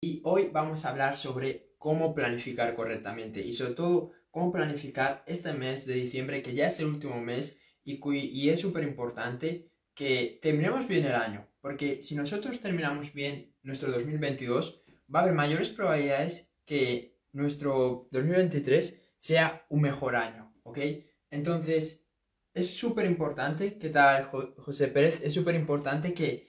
y hoy vamos a hablar sobre cómo planificar correctamente y sobre todo cómo planificar este mes de diciembre que ya es el último mes y, es súper importante que terminemos bien el año porque si nosotros terminamos bien nuestro 2022 va a haber mayores probabilidades que nuestro 2023 sea un mejor año, ¿ok? Entonces es súper importante, ¿qué tal José Pérez? Es súper importante que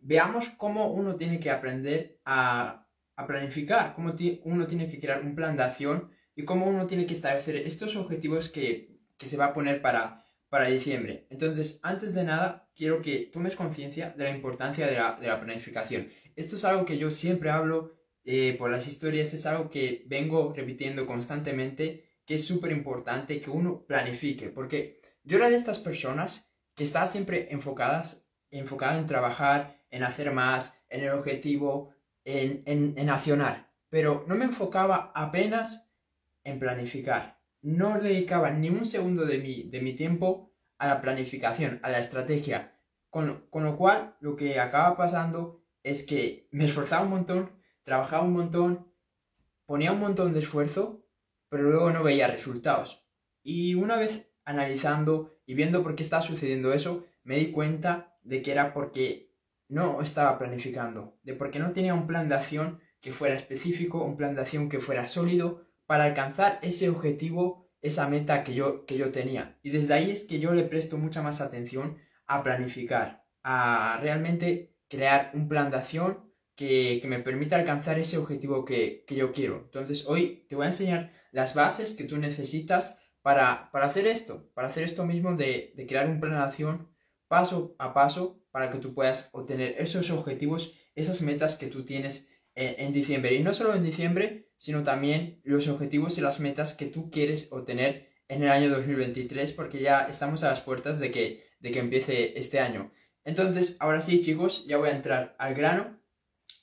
veamos cómo uno tiene que aprender a, planificar, cómo uno tiene que crear un plan de acción y cómo uno tiene que establecer estos objetivos que, se va a poner para, para diciembre. Entonces, antes de nada, quiero que tomes conciencia de la importancia de la, planificación. Esto es algo que yo siempre hablo eh, por las historias, es algo que vengo repitiendo constantemente, que es súper importante que uno planifique, porque yo era de estas personas que está siempre enfocadas, enfocada en trabajar, en hacer más, en el objetivo, en, en, accionar. Pero no me enfocaba apenas en planificar. No dedicaba ni un segundo de mi, de mi tiempo a la planificación, a la estrategia. Con, con lo cual, lo que acaba pasando es que me esforzaba un montón, trabajaba un montón, ponía un montón de esfuerzo, pero luego no veía resultados. Y una vez analizando y viendo por qué estaba sucediendo eso, me di cuenta de que era porque no estaba planificando, de porque no tenía un plan de acción que fuera específico, un plan de acción que fuera sólido para alcanzar ese objetivo, esa meta que yo, que yo tenía. Y desde ahí es que yo le presto mucha más atención a planificar, a realmente crear un plan de acción que, me permita alcanzar ese objetivo que, yo quiero. Entonces hoy te voy a enseñar las bases que tú necesitas para, para hacer esto, para hacer esto mismo de, de crear un plan de acción paso a paso para que tú puedas obtener esos objetivos, esas metas que tú tienes en, diciembre. Y no solo en diciembre, sino también los objetivos y las metas que tú quieres obtener en el año 2023, porque ya estamos a las puertas de que, de que empiece este año. Entonces, ahora sí, chicos, ya voy a entrar al grano.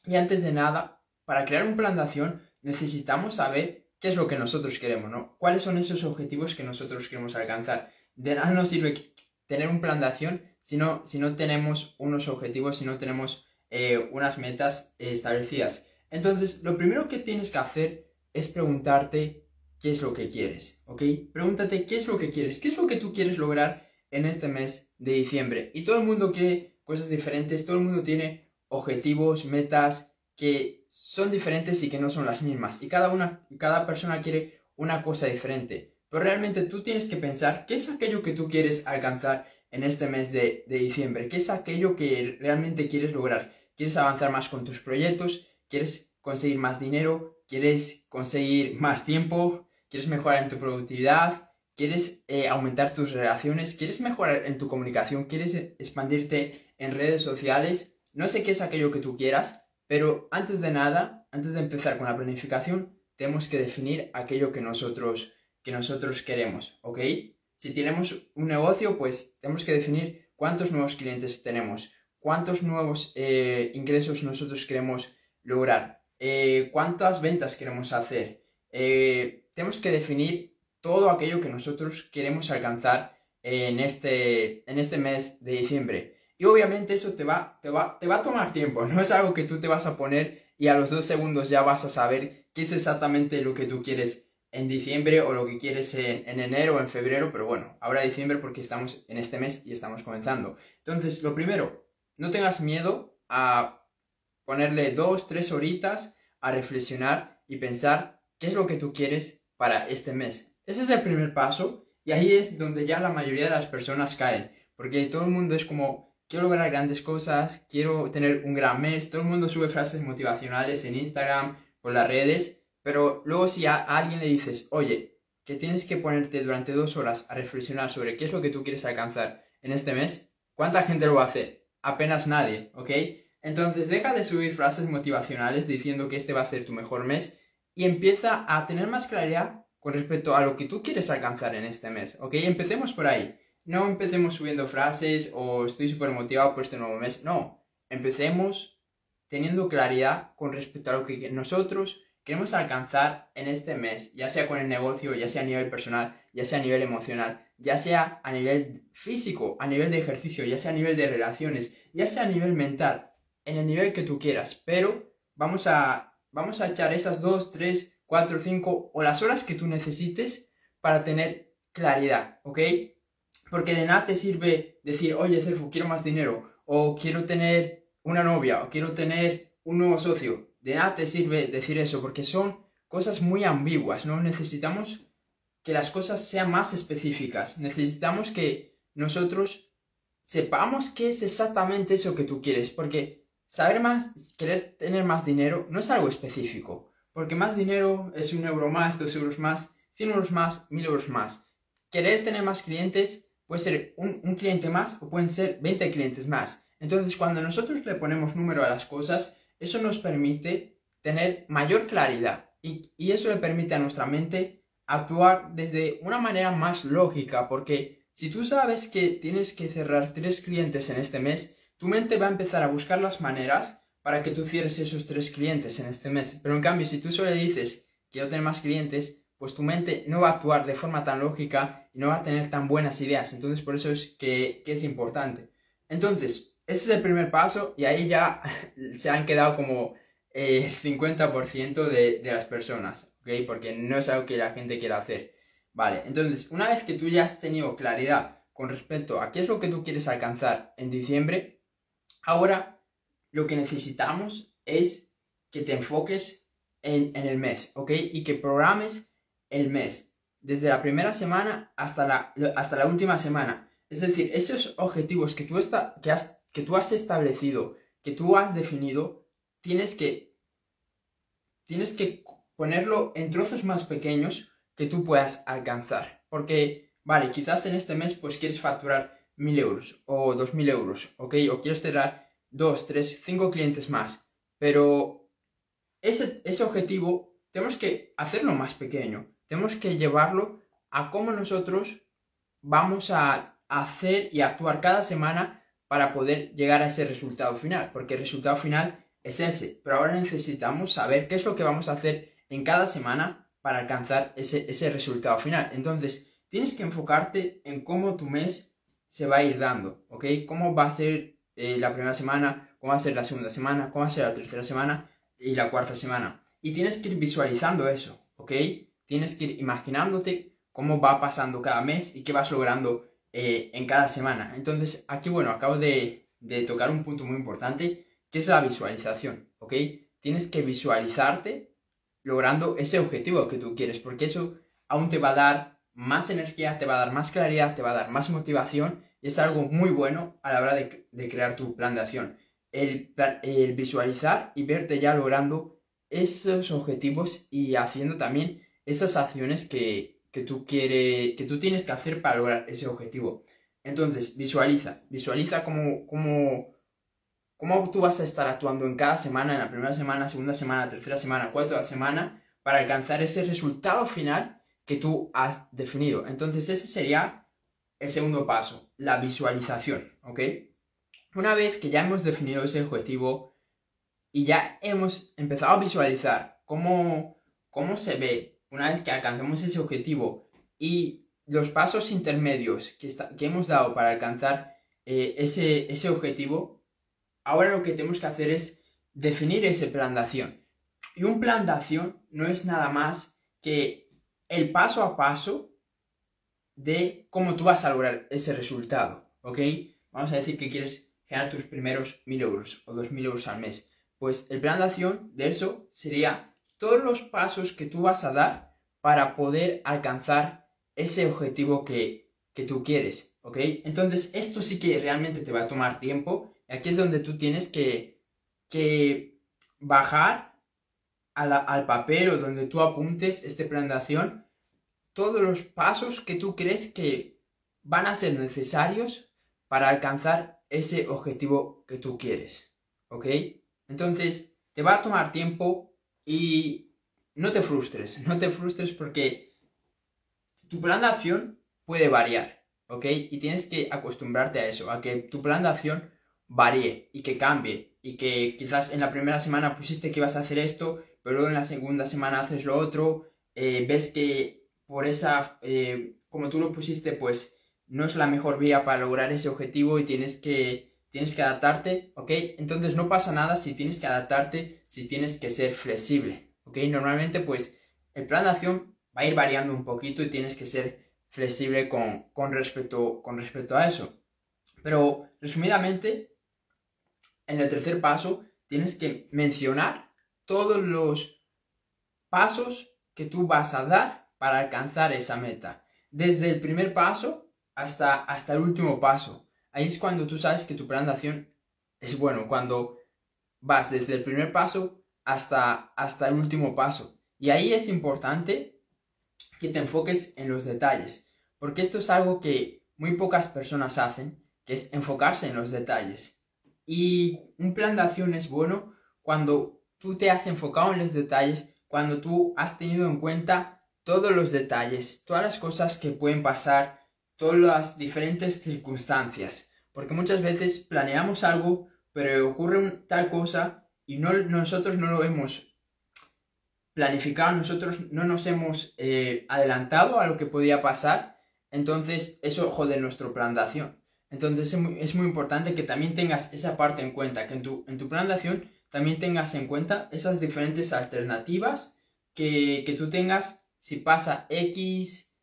Y antes de nada, para crear un plan de acción, necesitamos saber qué es lo que nosotros queremos, ¿no? ¿Cuáles son esos objetivos que nosotros queremos alcanzar? De nada nos sirve tener un plan de acción si no, si no tenemos unos objetivos, si no tenemos eh, unas metas establecidas. Entonces, lo primero que tienes que hacer es preguntarte qué es lo que quieres, ¿ok? Pregúntate qué es lo que quieres, qué es lo que tú quieres lograr en este mes de diciembre. Y todo el mundo quiere cosas diferentes, todo el mundo tiene objetivos, metas que son diferentes y que no son las mismas. Y cada, una, cada persona quiere una cosa diferente. Pero realmente tú tienes que pensar qué es aquello que tú quieres alcanzar en este mes de, diciembre? ¿Qué es aquello que realmente quieres lograr? ¿Quieres avanzar más con tus proyectos? ¿Quieres conseguir más dinero? ¿Quieres conseguir más tiempo? ¿Quieres mejorar en tu productividad? ¿Quieres eh, aumentar tus relaciones? ¿Quieres mejorar en tu comunicación? ¿Quieres expandirte en redes sociales? No sé qué es aquello que tú quieras, pero antes de nada, antes de empezar con la planificación, tenemos que definir aquello que nosotros, que nosotros queremos, ¿ok? Si tenemos un negocio, pues tenemos que definir cuántos nuevos clientes tenemos, cuántos nuevos eh, ingresos nosotros queremos lograr, eh, cuántas ventas queremos hacer. Eh, tenemos que definir todo aquello que nosotros queremos alcanzar en este, en este mes de diciembre. Y obviamente eso te va, te, va, te va a tomar tiempo, no es algo que tú te vas a poner y a los dos segundos ya vas a saber qué es exactamente lo que tú quieres en diciembre o lo que quieres en, enero o en febrero, pero bueno, ahora diciembre porque estamos en este mes y estamos comenzando. Entonces, lo primero, no tengas miedo a ponerle dos, tres horitas a reflexionar y pensar qué es lo que tú quieres para este mes. Ese es el primer paso y ahí es donde ya la mayoría de las personas caen, porque todo el mundo es como, quiero lograr grandes cosas, quiero tener un gran mes, todo el mundo sube frases motivacionales en Instagram, por las redes, pero luego si a alguien le dices, oye, que tienes que ponerte durante dos horas a reflexionar sobre qué es lo que tú quieres alcanzar en este mes, ¿cuánta gente lo hacer? Apenas nadie, ¿ok? Entonces deja de subir frases motivacionales diciendo que este va a ser tu mejor mes y empieza a tener más claridad con respecto a lo que tú quieres alcanzar en este mes, ¿ok? Empecemos por ahí. No empecemos subiendo frases o estoy súper motivado por este nuevo mes. No, empecemos teniendo claridad con respecto a lo que nosotros queremos alcanzar en este mes, ya sea con el negocio, ya sea a nivel personal, ya sea a nivel emocional, ya sea a nivel físico, a nivel de ejercicio, ya sea a nivel de relaciones, ya sea a nivel mental, en el nivel que tú quieras, pero vamos a, vamos a echar esas 2, 3, 4, 5 o las horas que tú necesites para tener claridad, ¿ok? Porque de nada te sirve decir, oye, Cerfu, quiero más dinero, o quiero tener una novia, o quiero tener un nuevo socio. De nada te sirve decir eso, porque son cosas muy ambiguas, ¿no? Necesitamos que las cosas sean más específicas. Necesitamos que nosotros sepamos qué es exactamente eso que tú quieres, porque saber más, querer tener más dinero no es algo específico, porque más dinero es un euro más, dos euros más, cien euros más, mil euros más. Querer tener más clientes puede ser un, cliente más o pueden ser 20 clientes más. Entonces, cuando nosotros le ponemos número a las cosas, eso nos permite tener mayor claridad y, y eso le permite a nuestra mente actuar desde una manera más lógica, porque si tú sabes que tienes que cerrar tres clientes en este mes, tu mente va a empezar a buscar las maneras para que tú cierres esos tres clientes en este mes. Pero en cambio, si tú solo dices quiero tener más clientes, pues tu mente no va a actuar de forma tan lógica y no va a tener tan buenas ideas. Entonces, por eso es que, es importante. Entonces, ese es el primer paso y ahí ya se han quedado como el eh, 50% de, de las personas, ¿ok? Porque no es algo que la gente quiera hacer. Vale, entonces, una vez que tú ya has tenido claridad con respecto a qué es lo que tú quieres alcanzar en diciembre, ahora lo que necesitamos es que te enfoques en, el mes, ¿ok? Y que programes el mes, desde la primera semana hasta la, hasta la última semana. Es decir, esos objetivos que tú, que, has, que tú has establecido, que tú has definido, tienes que, tienes que ponerlo en trozos más pequeños que tú puedas alcanzar. Porque, vale, quizás en este mes pues quieres facturar 1000 euros o 2000 euros, ¿ok? O quieres cerrar 2, 3, 5 clientes más. Pero ese, ese objetivo tenemos que hacerlo más pequeño. Tenemos que llevarlo a cómo nosotros vamos a hacer y actuar cada semana para poder llegar a ese resultado final. Porque el resultado final es ese. Pero ahora necesitamos saber qué es lo que vamos a hacer en cada semana para alcanzar ese, resultado final. Entonces, tienes que enfocarte en cómo tu mes se va a ir dando, ¿ok? Cómo va a ser eh, la primera semana, cómo va a ser la segunda semana, cómo va a ser la tercera semana y la cuarta semana. Y tienes que ir visualizando eso, ¿ok? Tienes que ir imaginándote cómo va pasando cada mes y qué vas logrando eh, en cada semana. Entonces, aquí, bueno, acabo de, de tocar un punto muy importante, que es la visualización, ¿ok? Tienes que visualizarte logrando ese objetivo que tú quieres, porque eso aún te va a dar más energía, te va a dar más claridad, te va a dar más motivación y es algo muy bueno a la hora de, crear tu plan de acción. El, el, visualizar y verte ya logrando esos objetivos y haciendo también esas acciones que, que tú quieres, que tú tienes que hacer para lograr ese objetivo. Entonces, visualiza, visualiza cómo, cómo cómo tú vas a estar actuando en cada semana, en la primera semana, segunda semana, tercera semana, cuarta semana, para alcanzar ese resultado final que tú has definido. Entonces ese sería el segundo paso, la visualización, ¿ok? Una vez que ya hemos definido ese objetivo y ya hemos empezado a visualizar cómo, cómo se ve una vez que alcanzamos ese objetivo y los pasos intermedios que, que hemos dado para alcanzar eh, ese, ese objetivo, Ahora lo que tenemos que hacer es definir ese plan de acción. Y un plan de acción no es nada más que el paso a paso de cómo tú vas a lograr ese resultado, ¿ok? Vamos a decir que quieres generar tus primeros 1000 euros o 2000 euros al mes. Pues el plan de acción de eso sería todos los pasos que tú vas a dar para poder alcanzar ese objetivo que, que tú quieres, ¿ok? Entonces esto sí que realmente te va a tomar tiempo Aquí es donde tú tienes que, que bajar al papel o donde tú apuntes este plan de acción todos los pasos que tú crees que van a ser necesarios para alcanzar ese objetivo que tú quieres. ¿Ok? Entonces, te va a tomar tiempo y no te frustres, no te frustres porque tu plan de acción puede variar, ¿ok? Y tienes que acostumbrarte a eso, a que tu plan de acción varíe y que cambie y que quizás en la primera semana pusiste que ibas a hacer esto, pero luego en la segunda semana haces lo otro, eh, ves que por esa, eh, como tú lo pusiste, pues no es la mejor vía para lograr ese objetivo y tienes que, tienes que adaptarte, ¿ok? Entonces no pasa nada si tienes que adaptarte, si tienes que ser flexible, Normalmente pues el plan de acción va a ir variando un poquito y tienes que ser flexible con, con, respecto, con respecto a eso. Pero resumidamente, en el tercer paso tienes que mencionar todos los pasos que tú vas a dar para alcanzar esa meta. Desde el primer paso hasta, hasta el último paso. Ahí es cuando tú sabes que tu plan de acción es bueno, cuando vas desde el primer paso hasta, hasta el último paso. Y ahí es importante que te enfoques en los detalles, porque esto es algo que muy pocas personas hacen, que es enfocarse en los detalles. Y un plan de acción es bueno cuando tú te has enfocado en los detalles, cuando tú has tenido en cuenta todos los detalles, todas las cosas que pueden pasar, todas las diferentes circunstancias. Porque muchas veces planeamos algo, pero ocurre tal cosa y no, nosotros no lo hemos planificado, nosotros no nos hemos eh, adelantado a lo que podía pasar, entonces eso jode nuestro plan de acción. Entonces es muy, importante que también tengas esa parte en cuenta, que en tu, en tu plan de acción también tengas en cuenta esas diferentes alternativas que, tú tengas si pasa X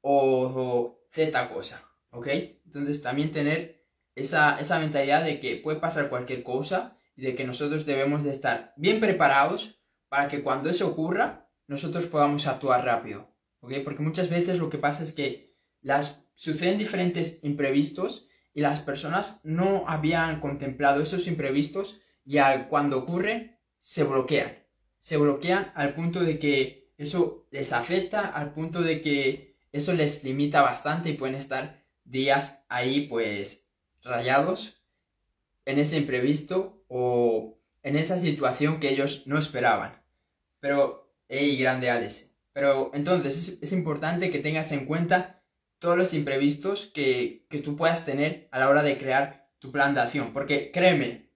o, Z cosa, ¿ok? Entonces también tener esa, esa mentalidad de que puede pasar cualquier cosa de que nosotros debemos de estar bien preparados para que cuando eso ocurra nosotros podamos actuar rápido, ¿ok? Porque muchas veces lo que pasa es que las suceden diferentes imprevistos y las personas no habían contemplado esos imprevistos y cuando ocurre se bloquean. Se bloquean al punto de que eso les afecta, al punto de que eso les limita bastante y pueden estar días ahí pues rayados en ese imprevisto o en esa situación que ellos no esperaban. Pero, hey, grande Alex. Pero entonces es, importante que tengas en cuenta todos los imprevistos que, tú puedas tener a la hora de crear tu plan de acción. Porque créeme,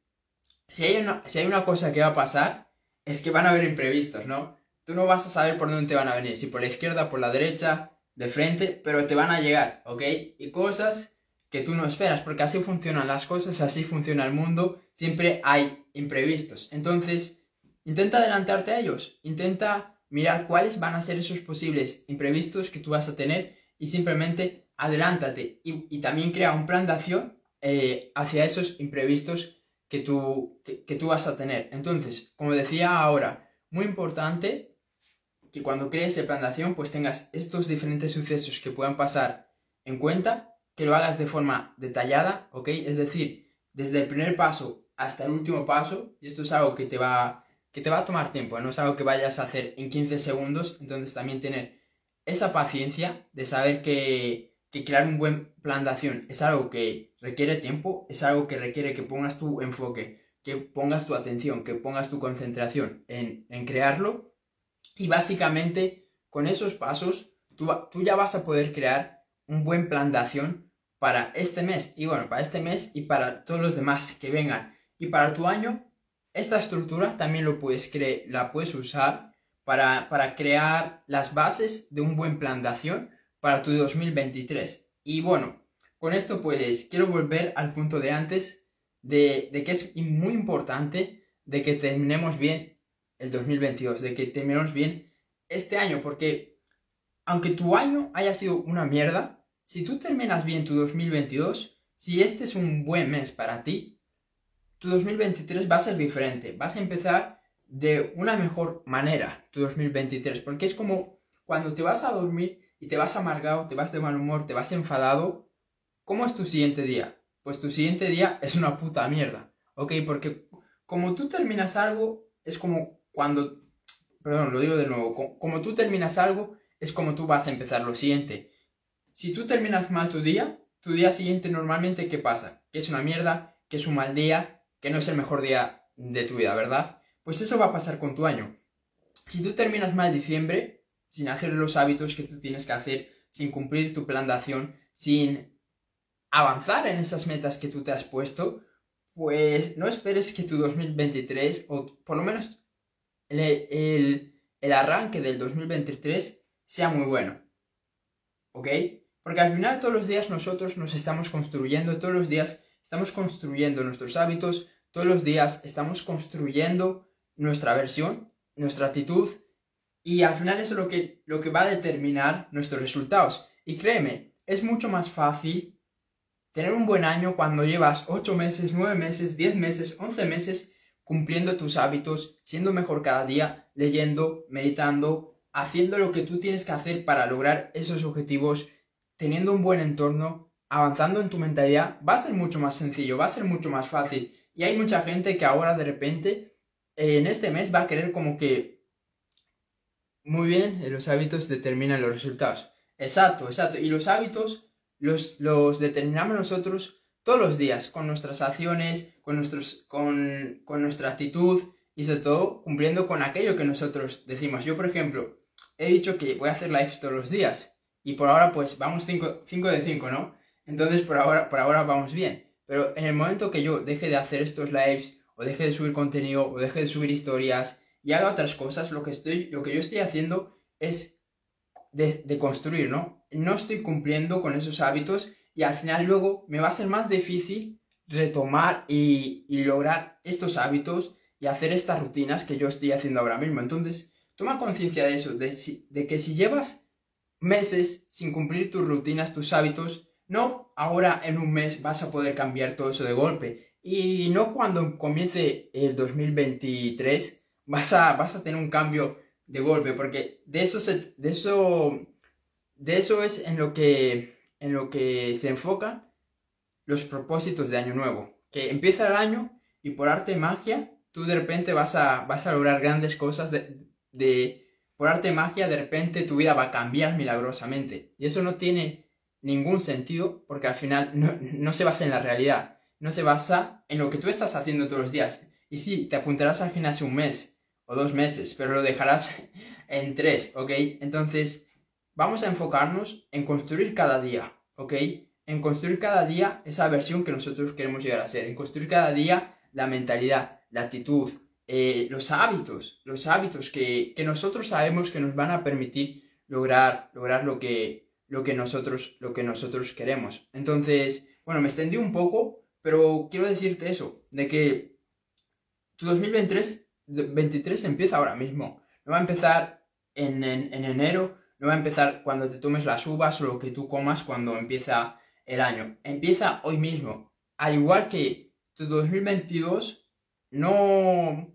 si hay, una, si hay una cosa que va a pasar, es que van a haber imprevistos, ¿no? Tú no vas a saber por dónde te van a venir, si por la izquierda, por la derecha, de frente, pero te van a llegar, ¿ok? Y cosas que tú no esperas, porque así funcionan las cosas, así funciona el mundo, siempre hay imprevistos. Entonces, intenta adelantarte a ellos, intenta mirar cuáles van a ser esos posibles imprevistos que tú vas a tener y simplemente adelántate y, también crea un plan de acción eh, hacia esos imprevistos que tú, que, tú vas a tener. Entonces, como decía ahora, muy importante que cuando crees el plan de acción, pues tengas estos diferentes sucesos que puedan pasar en cuenta, que lo hagas de forma detallada, ¿ok? Es decir, desde el primer paso hasta el último paso, y esto es algo que te va, que te va a tomar tiempo, no es algo que vayas a hacer en 15 segundos, entonces también tener esa paciencia de saber que, crear un buen plan de acción es algo que requiere tiempo, es algo que requiere que pongas tu enfoque, que pongas tu atención, que pongas tu concentración en, crearlo. Y básicamente con esos pasos tú, tú ya vas a poder crear un buen plan de acción para este mes y bueno, para este mes y para todos los demás que vengan. Y para tu año, esta estructura también lo puedes la puedes usar para, crear las bases de un buen plan de acción para tu 2023. Y bueno, con esto pues quiero volver al punto de antes de, que es muy importante de que terminemos bien el 2022, de que terminemos bien este año, porque aunque tu año haya sido una mierda, si tú terminas bien tu 2022, si este es un buen mes para ti, tu 2023 va a ser diferente, vas a empezar de una mejor manera tu 2023, porque es como cuando te vas a dormir y te vas amargado, te vas de mal humor, te vas enfadado, ¿cómo es tu siguiente día? Pues tu siguiente día es una puta mierda, ¿ok? Porque como tú terminas algo, es como cuando, perdón, lo digo de nuevo, como tú terminas algo, es como tú vas a empezar lo siguiente. Si tú terminas mal tu día, tu día siguiente normalmente, ¿qué pasa? Que es una mierda, que es un mal día, que no es el mejor día de tu vida, ¿verdad? Pues eso va a pasar con tu año. Si tú terminas mal diciembre, sin hacer los hábitos que tú tienes que hacer, sin cumplir tu plan de acción, sin avanzar en esas metas que tú te has puesto, pues no esperes que tu 2023, o por lo menos el, el arranque del 2023, sea muy bueno. ¿Ok? Porque al final todos los días nosotros nos estamos construyendo, todos los días estamos construyendo nuestros hábitos, todos los días estamos construyendo nuestra versión, nuestra actitud, y al final eso es lo que, lo que va a determinar nuestros resultados. Y créeme, es mucho más fácil tener un buen año cuando llevas 8 meses, 9 meses, 10 meses, 11 meses cumpliendo tus hábitos, siendo mejor cada día, leyendo, meditando, haciendo lo que tú tienes que hacer para lograr esos objetivos, teniendo un buen entorno, avanzando en tu mentalidad, va a ser mucho más sencillo, va a ser mucho más fácil. Y hay mucha gente que ahora de repente, eh, en este mes, va a querer como que... Muy bien, los hábitos determinan los resultados. Exacto, exacto. Y los hábitos los, los determinamos nosotros todos los días, con nuestras acciones, con, nuestros, con, con nuestra actitud y sobre todo cumpliendo con aquello que nosotros decimos. Yo, por ejemplo, he dicho que voy a hacer lives todos los días y por ahora pues vamos 5 de 5, ¿no? Entonces por ahora, por ahora vamos bien. Pero en el momento que yo deje de hacer estos lives o deje de subir contenido o deje de subir historias y haga otras cosas, lo que, estoy, lo que yo estoy haciendo es de, construir, ¿no? No estoy cumpliendo con esos hábitos y al final luego me va a ser más difícil retomar y, lograr estos hábitos y hacer estas rutinas que yo estoy haciendo ahora mismo. Entonces, toma conciencia de eso, de, de que si llevas meses sin cumplir tus rutinas, tus hábitos, no ahora en un mes vas a poder cambiar todo eso de golpe. Y no cuando comience el 2023 vas a, vas a tener un cambio de golpe, porque de eso, de eso, de eso es en lo que en lo que se enfocan los propósitos de Año Nuevo. Que empieza el año y por arte y magia tú de repente vas a, vas a lograr grandes cosas de, por arte y magia de repente tu vida va a cambiar milagrosamente. Y eso no tiene ningún sentido porque al final no, no se basa en la realidad, no se basa en lo que tú estás haciendo todos los días. Y sí, te apuntarás al gimnasio un mes o dos meses, pero lo dejarás en tres, ¿ok? Entonces, vamos a enfocarnos en construir cada día, ¿ok? En construir cada día esa versión que nosotros queremos llegar a ser, en construir cada día la mentalidad, la actitud, eh, los hábitos, los hábitos que, nosotros sabemos que nos van a permitir lograr, lograr lo, que, lo, que nosotros, lo que nosotros queremos. Entonces, bueno, me extendí un poco, pero quiero decirte eso, de que tu 2023 23 empieza ahora mismo. No va a empezar en, en enero, no va a empezar cuando te tomes las uvas o lo que tú comas cuando empieza el año. Empieza hoy mismo. Al igual que tu 2022 no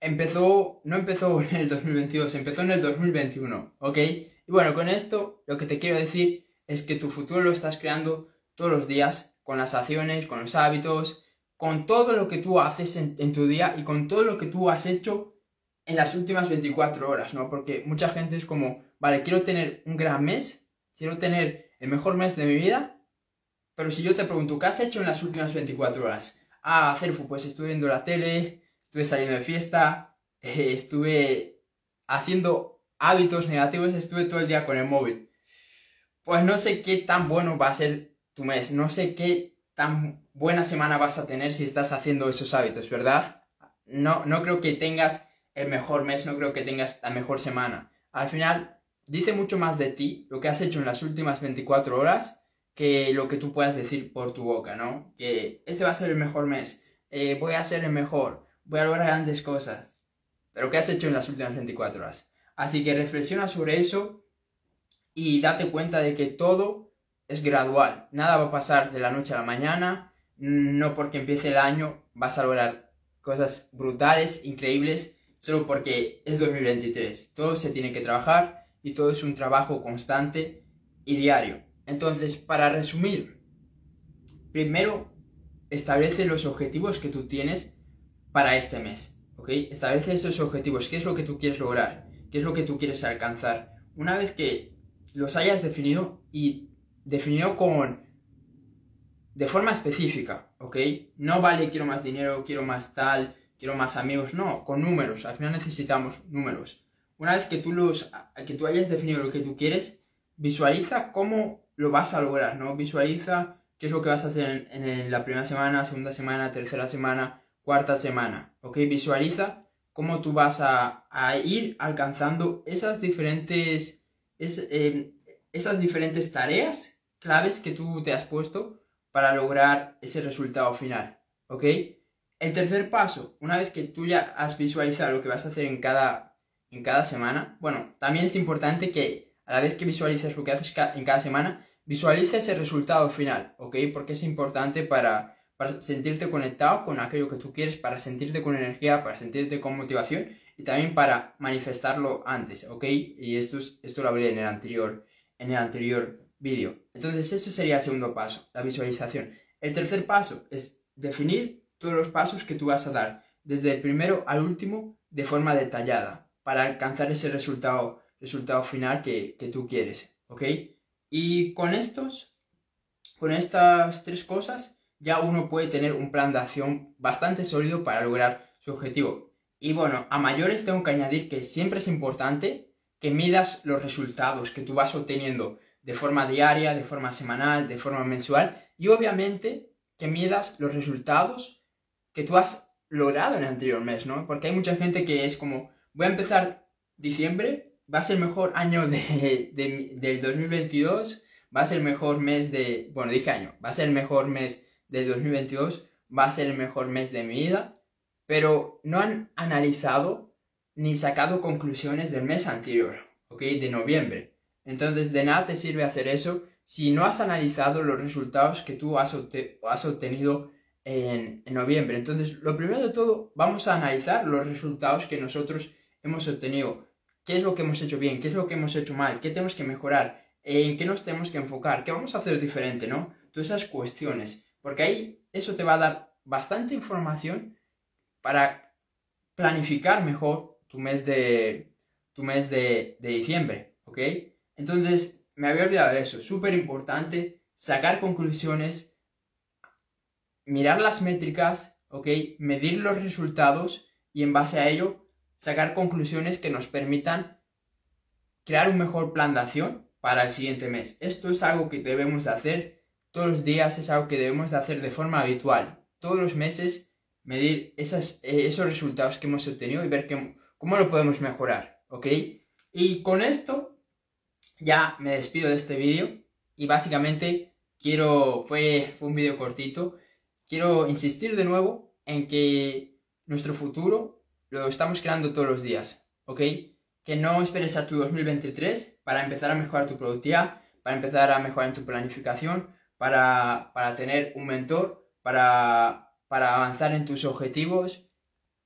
empezó, no empezó en el 2022, empezó en el 2021, ¿ok? Y bueno, con esto lo que te quiero decir es que tu futuro lo estás creando todos los días con las acciones, con los hábitos, con todo lo que tú haces en, en tu día y con todo lo que tú has hecho en las últimas 24 horas, ¿no? Porque mucha gente es como, vale, quiero tener un gran mes, quiero tener el mejor mes de mi vida, pero si yo te pregunto, ¿qué has hecho en las últimas 24 horas? Ah, Cerfu, pues estuve viendo la tele, estuve saliendo de fiesta, estuve haciendo hábitos negativos, estuve todo el día con el móvil. Pues no sé qué tan bueno va a ser tu mes, no sé qué tan buena semana vas a tener si estás haciendo esos hábitos, ¿verdad? No, no creo que tengas el mejor mes, no creo que tengas la mejor semana. Al final, dice mucho más de ti lo que has hecho en las últimas 24 horas que lo que tú puedas decir por tu boca, ¿no? Que este va a ser el mejor mes, eh, voy a ser el mejor, voy a lograr grandes cosas. Pero ¿qué has hecho en las últimas 24 horas? Así que reflexiona sobre eso y date cuenta de que todo es gradual. Nada va a pasar de la noche a la mañana. No porque empiece el año vas a lograr cosas brutales, increíbles, solo porque es 2023. Todo se tiene que trabajar y todo es un trabajo constante y diario. Entonces, para resumir, primero establece los objetivos que tú tienes para este mes. ¿Ok? Establece esos objetivos. ¿Qué es lo que tú quieres lograr? ¿Qué es lo que tú quieres alcanzar? Una vez que los hayas definido y definido con de forma específica, ¿ok? No vale quiero más dinero, quiero más tal, quiero más amigos, no, con números, al final necesitamos números. Una vez que tú, los, que tú hayas definido lo que tú quieres, visualiza cómo lo vas a lograr, ¿no? Visualiza qué es lo que vas a hacer en, la primera semana, segunda semana, tercera semana, cuarta semana, ¿ok? Visualiza cómo tú vas a, ir alcanzando esas diferentes, es, eh, esas diferentes tareas, claves que tú te has puesto para lograr ese resultado final, ¿ok? El tercer paso, una vez que tú ya has visualizado lo que vas a hacer en cada, en cada semana, bueno, también es importante que la vez que visualices lo que haces en cada semana, visualices el resultado final, ¿ok? Porque es importante para, para sentirte conectado con aquello que tú quieres, para sentirte con energía, para sentirte con motivación y también para manifestarlo antes, ¿ok? Y esto, esto lo hablé en el anterior, en el anterior vídeo. Entonces, eso sería el segundo paso, la visualización. El tercer paso es definir todos los pasos que tú vas a dar, desde el primero al último, de forma detallada, para alcanzar ese resultado, resultado final que, que tú quieres, ¿ok? Y con estos, con estas tres cosas, ya uno puede tener un plan de acción bastante sólido para lograr su objetivo. Y bueno, a mayores tengo que añadir que siempre es importante que midas los resultados que tú vas obteniendo de forma diaria, de forma semanal, de forma mensual y obviamente que midas los resultados que tú has logrado en el anterior mes, ¿no? Porque hay mucha gente que es como, voy a empezar diciembre, va a ser el mejor año de, del 2022, va a ser el mejor mes de, bueno, dije año, va a ser el mejor mes del 2022, va a ser el mejor mes de mi vida pero no han analizado ni sacado conclusiones del mes anterior, ¿ok? De noviembre. Entonces, de nada te sirve hacer eso si no has analizado los resultados que tú has, obtenido en, en, noviembre. Entonces, lo primero de todo, vamos a analizar los resultados que nosotros hemos obtenido. ¿Qué es lo que hemos hecho bien? ¿Qué es lo que hemos hecho mal? ¿Qué tenemos que mejorar? ¿En qué nos tenemos que enfocar? ¿Qué vamos a hacer diferente? ¿No? Todas esas cuestiones. Porque ahí eso te va a dar bastante información para planificar mejor tu mes de, tu mes de, diciembre, ¿ok? Entonces, me había olvidado de eso, súper importante sacar conclusiones, mirar las métricas, ¿ok? Medir los resultados y en base a ello sacar conclusiones que nos permitan crear un mejor plan de acción para el siguiente mes. Esto es algo que debemos de hacer todos los días, es algo que debemos de hacer de forma habitual. Todos los meses medir eh, esos resultados que hemos obtenido y ver cómo lo podemos mejorar, ¿ok? Y con esto ya me despido de este vídeo y básicamente quiero, fue, fue un vídeo cortito, quiero insistir de nuevo en que nuestro futuro lo estamos creando todos los días, ¿ok? Que no esperes a tu 2023 para empezar a mejorar tu productividad, para empezar a mejorar tu planificación, para, para tener un mentor, para para avanzar en tus objetivos,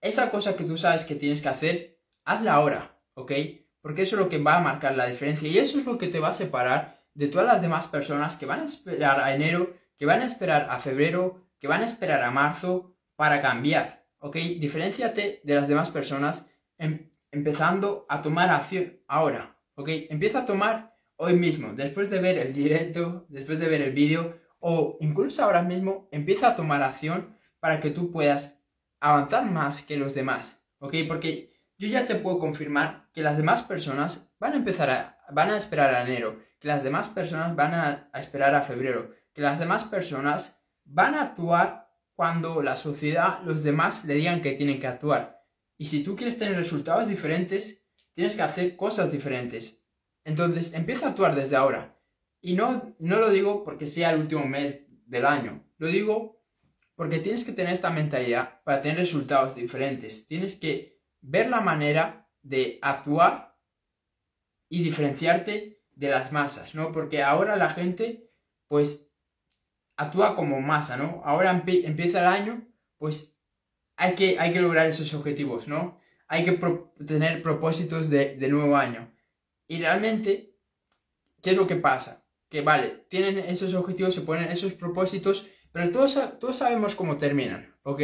esa cosa que tú sabes que tienes que hacer, hazla ahora, ¿ok? Porque eso es lo que va a marcar la diferencia y eso es lo que te va a separar de todas las demás personas que van a esperar a enero, que van a esperar a febrero, que van a esperar a marzo para cambiar, ¿ok? Diferenciate de las demás personas em, empezando a tomar acción ahora, ¿ok? Empieza a tomar hoy mismo, después de ver el directo, después de ver el vídeo o incluso ahora mismo, empieza a tomar acción para que tú puedas avanzar más que los demás, ¿ok? Porque yo ya te puedo confirmar que las demás personas van a empezar a, van a esperar a enero, que las demás personas van a, a esperar a febrero, que las demás personas van a actuar cuando la sociedad, los demás le digan que tienen que actuar. Y si tú quieres tener resultados diferentes, tienes que hacer cosas diferentes. Entonces, empieza a actuar desde ahora. Y no, no lo digo porque sea el último mes del año. Lo digo porque tienes que tener esta mentalidad para tener resultados diferentes. Tienes que ver la manera de actuar y diferenciarte de las masas, ¿no? Porque ahora la gente, pues, actúa como masa, ¿no? Ahora empieza el año, pues, hay que, hay que lograr esos objetivos, ¿no? Hay que tener propósitos de, nuevo año. Y realmente, ¿qué es lo que pasa? Que, vale, tienen esos objetivos, se ponen esos propósitos, pero todos, todos sabemos cómo terminan, ¿ok?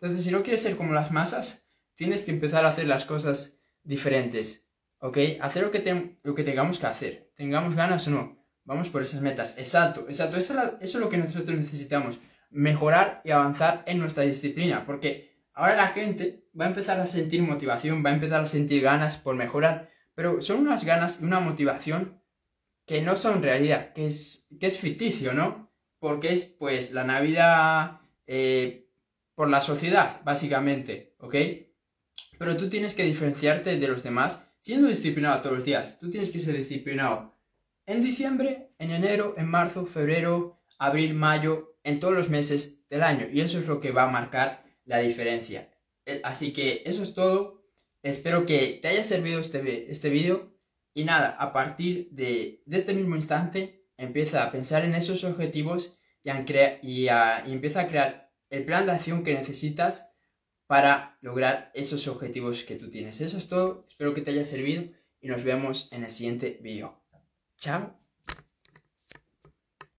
Entonces, si no quieres ser como las masas, tienes que empezar a hacer las cosas diferentes, ¿ok? Hacer lo que, lo que tengamos que hacer, tengamos ganas o no, vamos por esas metas. Exacto, exacto, eso, es lo que nosotros necesitamos, mejorar y avanzar en nuestra disciplina, porque ahora la gente va a empezar a sentir motivación, va a empezar a sentir ganas por mejorar, pero son unas ganas y una motivación que no son realidad, que es, que es ficticio, ¿no? porque es pues la Navidad eh, por la sociedad, básicamente, ¿ok? Pero tú tienes que diferenciarte de los demás siendo disciplinado todos los días. Tú tienes que ser disciplinado en diciembre, en enero, en marzo, febrero, abril, mayo, en todos los meses del año y eso es lo que va a marcar la diferencia. Así que eso es todo. Espero que te haya servido este, este vídeo y nada, a partir de, este mismo instante empieza a pensar en esos objetivos y, y, y empieza a crear el plan de acción que necesitas para lograr esos objetivos que tú tienes. Eso es todo, espero que te haya servido y nos vemos en el siguiente vídeo. Chao.